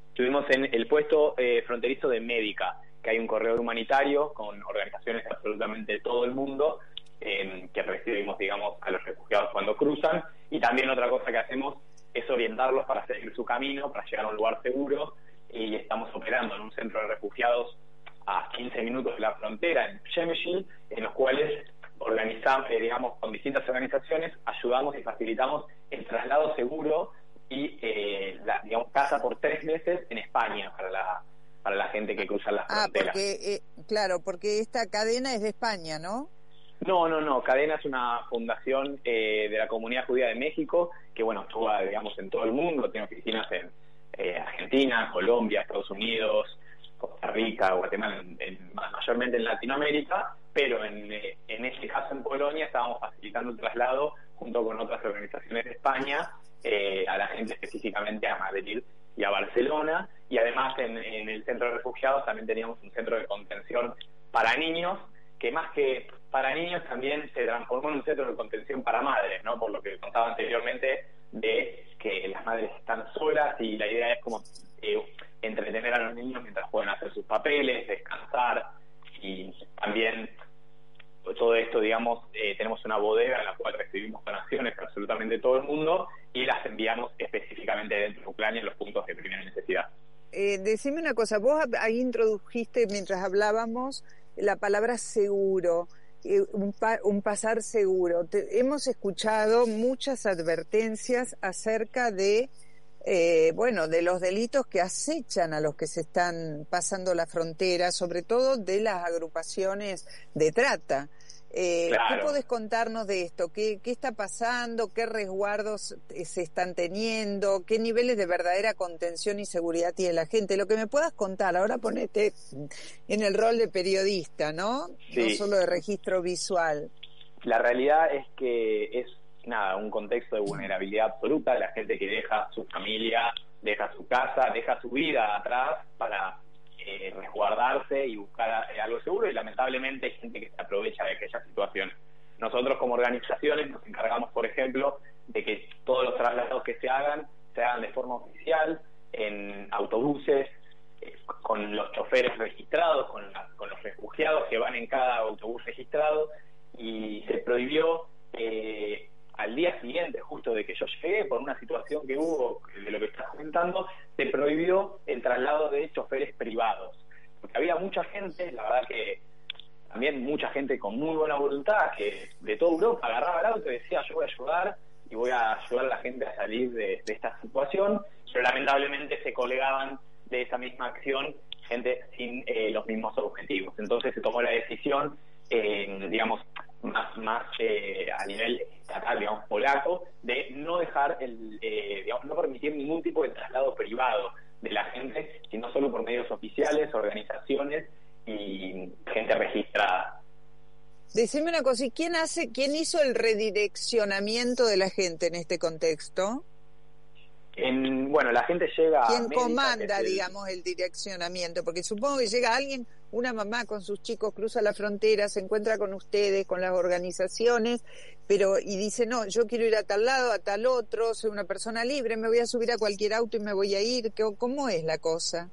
Estuvimos en el puesto eh, fronterizo de Médica, que hay un corredor humanitario con organizaciones de absolutamente todo el mundo eh, que recibimos, digamos, a los refugiados cuando cruzan. Y también otra cosa que hacemos es orientarlos para seguir su camino, para llegar a un lugar seguro. Y estamos operando en un centro de refugiados a 15 minutos de la frontera, en Przemyśl, en los cuales organizamos, eh, digamos, con distintas organizaciones, ayudamos y facilitamos el traslado seguro y, eh, la, digamos, casa por tres meses en España para la, para la gente que cruza las Ah, fronteras. porque, eh, claro, porque esta cadena es de España, ¿no? No, no, no. Cadena es una fundación eh, de la comunidad judía de México que, bueno, actúa, digamos, en todo el mundo. Tiene oficinas en eh, Argentina, Colombia, Estados Unidos, Costa Rica, Guatemala, en- en- mayormente en Latinoamérica. Pero en, eh, en este caso, en Polonia, estábamos facilitando el traslado junto con otras organizaciones de España eh, a la gente específicamente a Madrid y a Barcelona. Y además, en, en el centro de refugiados también teníamos un centro de contención para niños que más que para niños también se transformó en un centro de contención para madres, ¿no? Por lo que contaba anteriormente de que las madres están solas y la idea es como eh, entretener a los niños mientras pueden hacer sus papeles, descansar y también todo esto, digamos, eh, tenemos una bodega en la cual recibimos donaciones de absolutamente todo el mundo y las enviamos específicamente dentro de Ucrania en los puntos de primera necesidad. Eh, decime una cosa, vos ahí introdujiste mientras hablábamos la palabra seguro. Eh, un, pa- un pasar seguro. Te- hemos escuchado muchas advertencias acerca de, eh, bueno, de los delitos que acechan a los que se están pasando la frontera, sobre todo de las agrupaciones de trata. Eh, Claro. ¿Qué podés contarnos de esto? ¿Qué, ¿Qué está pasando? ¿Qué resguardos eh, se están teniendo? ¿Qué niveles de verdadera contención y seguridad tiene la gente? Lo que me puedas contar, ahora ponete en el rol de periodista, ¿no? No solo de registro visual. La realidad es que es nada, un contexto de vulnerabilidad absoluta, la gente que deja su familia, deja su casa, deja su vida atrás para eh, resguardarse y buscar eh, algo seguro y lamentablemente hay gente que se aprovecha de aquella situación. Nosotros como organizaciones nos encargamos, por ejemplo, de que todos los traslados que se hagan se hagan de forma oficial, en autobuses, eh, con los choferes registrados, con, los refugiados que van en cada autobús registrado y se prohibió eh, al día siguiente, justo de que yo llegué, por una situación que hubo, de lo que estás comentando, se prohibió el traslado de choferes privados. Porque había mucha gente, la verdad que también mucha gente con muy buena voluntad, que de toda Europa agarraba el auto y decía yo voy a ayudar y voy a ayudar a la gente a salir de, esta situación, pero lamentablemente se colgaban de esa misma acción gente sin eh, los mismos objetivos. Entonces se tomó la decisión, eh, digamos, más, más eh, a nivel estatal, digamos, polaco, de no dejar, el, eh, digamos, no permitir ningún tipo de traslado privado de la gente, sino solo por medios oficiales, organizaciones y gente registrada. Decime una cosa, ¿y quién hace, quién hizo el redireccionamiento de la gente en este contexto? En, bueno, la gente llega a ¿Quién América, que comanda, el- digamos, el direccionamiento? Porque supongo que llega alguien, una mamá con sus chicos, cruza la frontera, se encuentra con ustedes, con las organizaciones, pero y dice, no, yo quiero ir a tal lado, a tal otro, soy una persona libre, me voy a subir a cualquier auto y me voy a ir. ¿Qué- ¿Cómo es la cosa?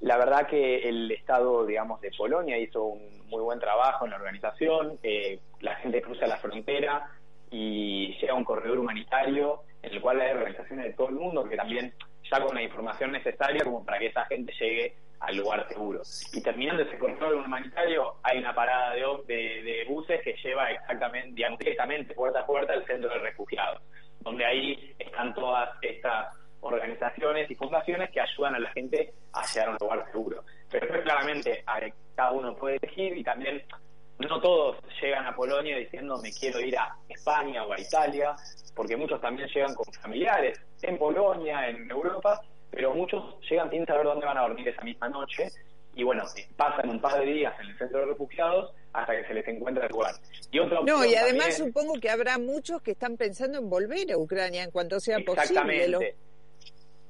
La verdad que el Estado, digamos, de Polonia hizo un muy buen trabajo en la organización. eh, la gente cruza la frontera y llega a un corredor humanitario en el cual hay organizaciones de todo el mundo que también ya con la información necesaria como para que esa gente llegue al lugar seguro. Y terminando ese corredor humanitario hay una parada de, de- buses que lleva exactamente, directamente puerta a puerta al centro de refugiados, donde ahí están todas estas organizaciones y fundaciones que ayudan a la gente a llegar a un lugar seguro. Pero claramente cada uno puede elegir y también no todos llegan a Polonia diciendo me quiero ir a España o a Italia, porque muchos también llegan con familiares en Polonia, en Europa, pero muchos llegan sin saber dónde van a dormir esa misma noche y bueno, pasan un par de días en el centro de refugiados hasta que se les encuentra el lugar. Y otra No, y además también- supongo que habrá muchos que están pensando en volver a Ucrania en cuanto sea posible. Exactamente. Lo-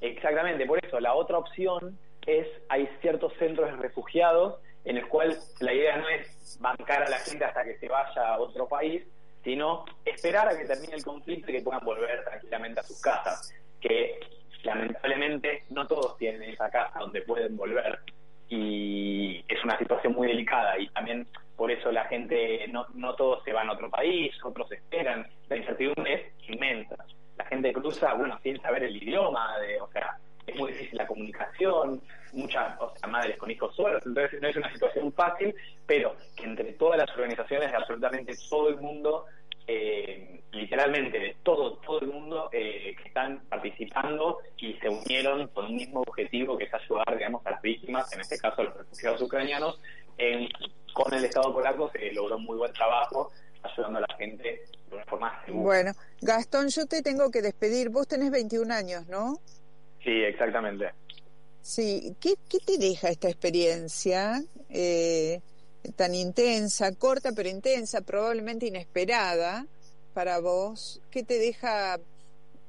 Exactamente, por eso la otra opción es, hay ciertos centros de refugiados en el cual la idea no es bancar a la gente hasta que se vaya a otro país, sino esperar a que termine el conflicto y que puedan volver tranquilamente a sus casas, que lamentablemente no todos tienen esa casa donde pueden volver y es una situación muy delicada y también por eso la gente, no, no todos se van a otro país, otros esperan, la incertidumbre es inmensa. La gente cruza, bueno, sin saber el idioma, de, o sea, es muy difícil la comunicación, muchas o sea, madres con hijos solos, entonces no es una situación fácil, pero que entre todas las organizaciones de absolutamente todo el mundo, eh, literalmente de todo, todo el mundo eh, que están participando y se unieron con un mismo objetivo que es ayudar, digamos, a las víctimas, en este caso a los refugiados ucranianos, en- con el Estado polaco se logró muy buen trabajo ayudando a la gente de una forma segura. Bueno, Gastón, yo te tengo que despedir. Vos tenés 21 años, ¿no? Sí, exactamente. Sí, ¿qué, qué te deja esta experiencia eh, tan intensa, corta pero intensa, probablemente inesperada para vos? ¿Qué te deja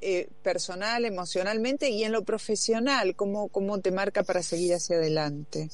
eh, personal, emocionalmente y en lo profesional? ¿Cómo, ¿Cómo te marca para seguir hacia adelante?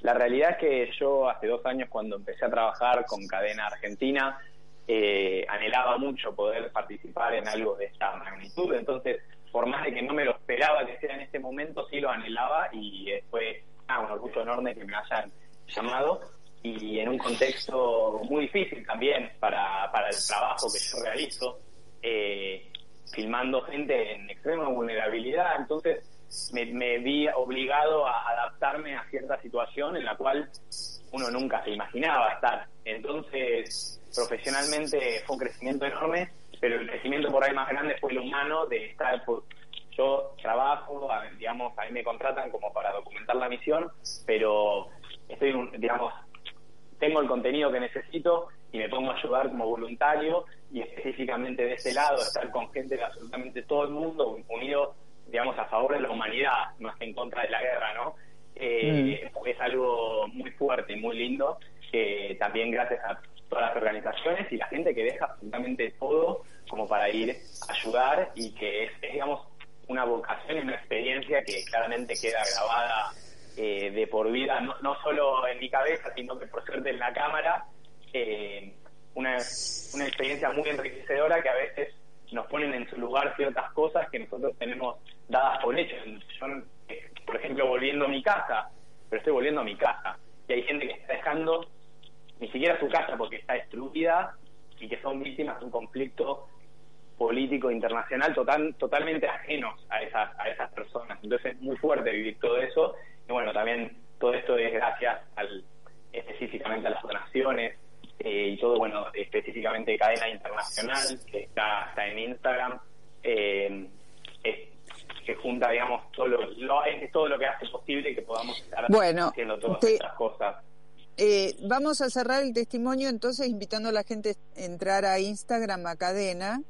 La realidad es que yo hace dos años cuando empecé a trabajar con Cadena Argentina, eh, anhelaba mucho poder participar en algo de esta magnitud, entonces por más de que no me lo esperaba que sea en este momento, sí lo anhelaba y eh, fue ah, un orgullo enorme que me hayan llamado y en un contexto muy difícil también para, para el trabajo que yo realizo, eh, filmando gente en extrema vulnerabilidad, entonces me, me vi obligado a adaptarme a cierta situación en la cual uno nunca se imaginaba estar. Entonces, profesionalmente fue un crecimiento enorme, pero el crecimiento por ahí más grande fue el humano de estar... Yo trabajo, digamos, a mí me contratan como para documentar la misión, pero estoy, digamos, tengo el contenido que necesito y me pongo a ayudar como voluntario y específicamente de ese lado, estar con gente de absolutamente todo el mundo unido, digamos, a favor de la humanidad, no es en contra de la guerra, ¿no? Eh, mm. Es algo muy fuerte y muy lindo, que también gracias a todas las organizaciones y la gente que deja absolutamente todo como para ir a ayudar y que es, digamos, una vocación y una experiencia que claramente queda grabada eh, de por vida, no, no solo en mi cabeza, sino que por suerte en la cámara, eh, una, una experiencia muy enriquecedora que a veces nos ponen en su lugar ciertas cosas que nosotros tenemos dadas por hecho. Yo, por ejemplo, volviendo a mi casa, pero estoy volviendo a mi casa, y hay gente que está dejando ni siquiera su casa porque está destruida y que son víctimas de un conflicto político internacional total, totalmente ajenos a esas, a esas personas. Entonces es muy fuerte vivir todo eso. Y bueno, también todo esto es gracias al específicamente a las donaciones eh, y todo, bueno, específicamente Cadena Internacional, que está, está en Instagram, eh, que junta, digamos, todo lo, es todo lo que hace posible que podamos estar haciendo todas estas cosas. Eh, vamos a cerrar el testimonio entonces invitando a la gente a entrar a Instagram, a Cadena,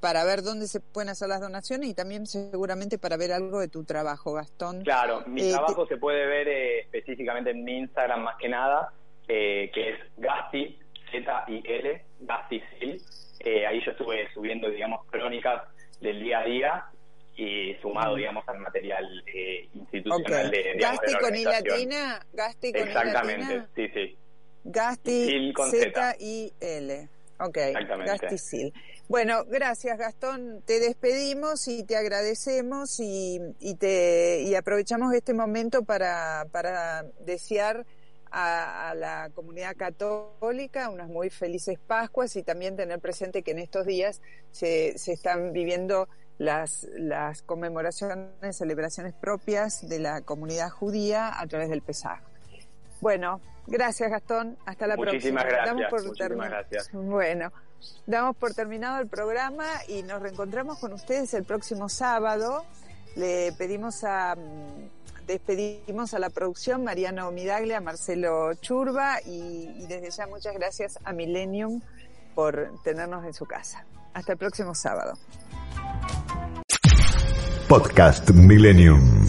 para ver dónde se pueden hacer las donaciones y también seguramente para ver algo de tu trabajo, Gastón. Claro, mi trabajo se puede ver específicamente en mi Instagram más que nada, eh, que es Gasti, Z-I-L, Gasti Sil. Eh, ahí yo estuve subiendo, digamos, crónicas del día a día y sumado, digamos, al material institucional de, digamos, Gasti con I latina, Gasti con Exactamente, sí, sí. Gasti Z-I-L. Ok, Gasti Sil. Bueno, gracias Gastón, te despedimos y te agradecemos y, y, te, y aprovechamos este momento para, para desear a, la comunidad católica unas muy felices Pascuas y también tener presente que en estos días se, se están viviendo las, las conmemoraciones, celebraciones propias de la comunidad judía a través del Pesaj. Bueno, gracias Gastón, hasta la próxima. Gracias, por muchísimas gracias. Bueno, damos por terminado el programa y nos reencontramos con ustedes el próximo sábado. Le pedimos a despedimos a la producción Mariano Midaglia, Marcelo Churba y, y desde ya muchas gracias a Millennium por tenernos en su casa. Hasta el próximo sábado. Podcast Millennium.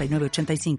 85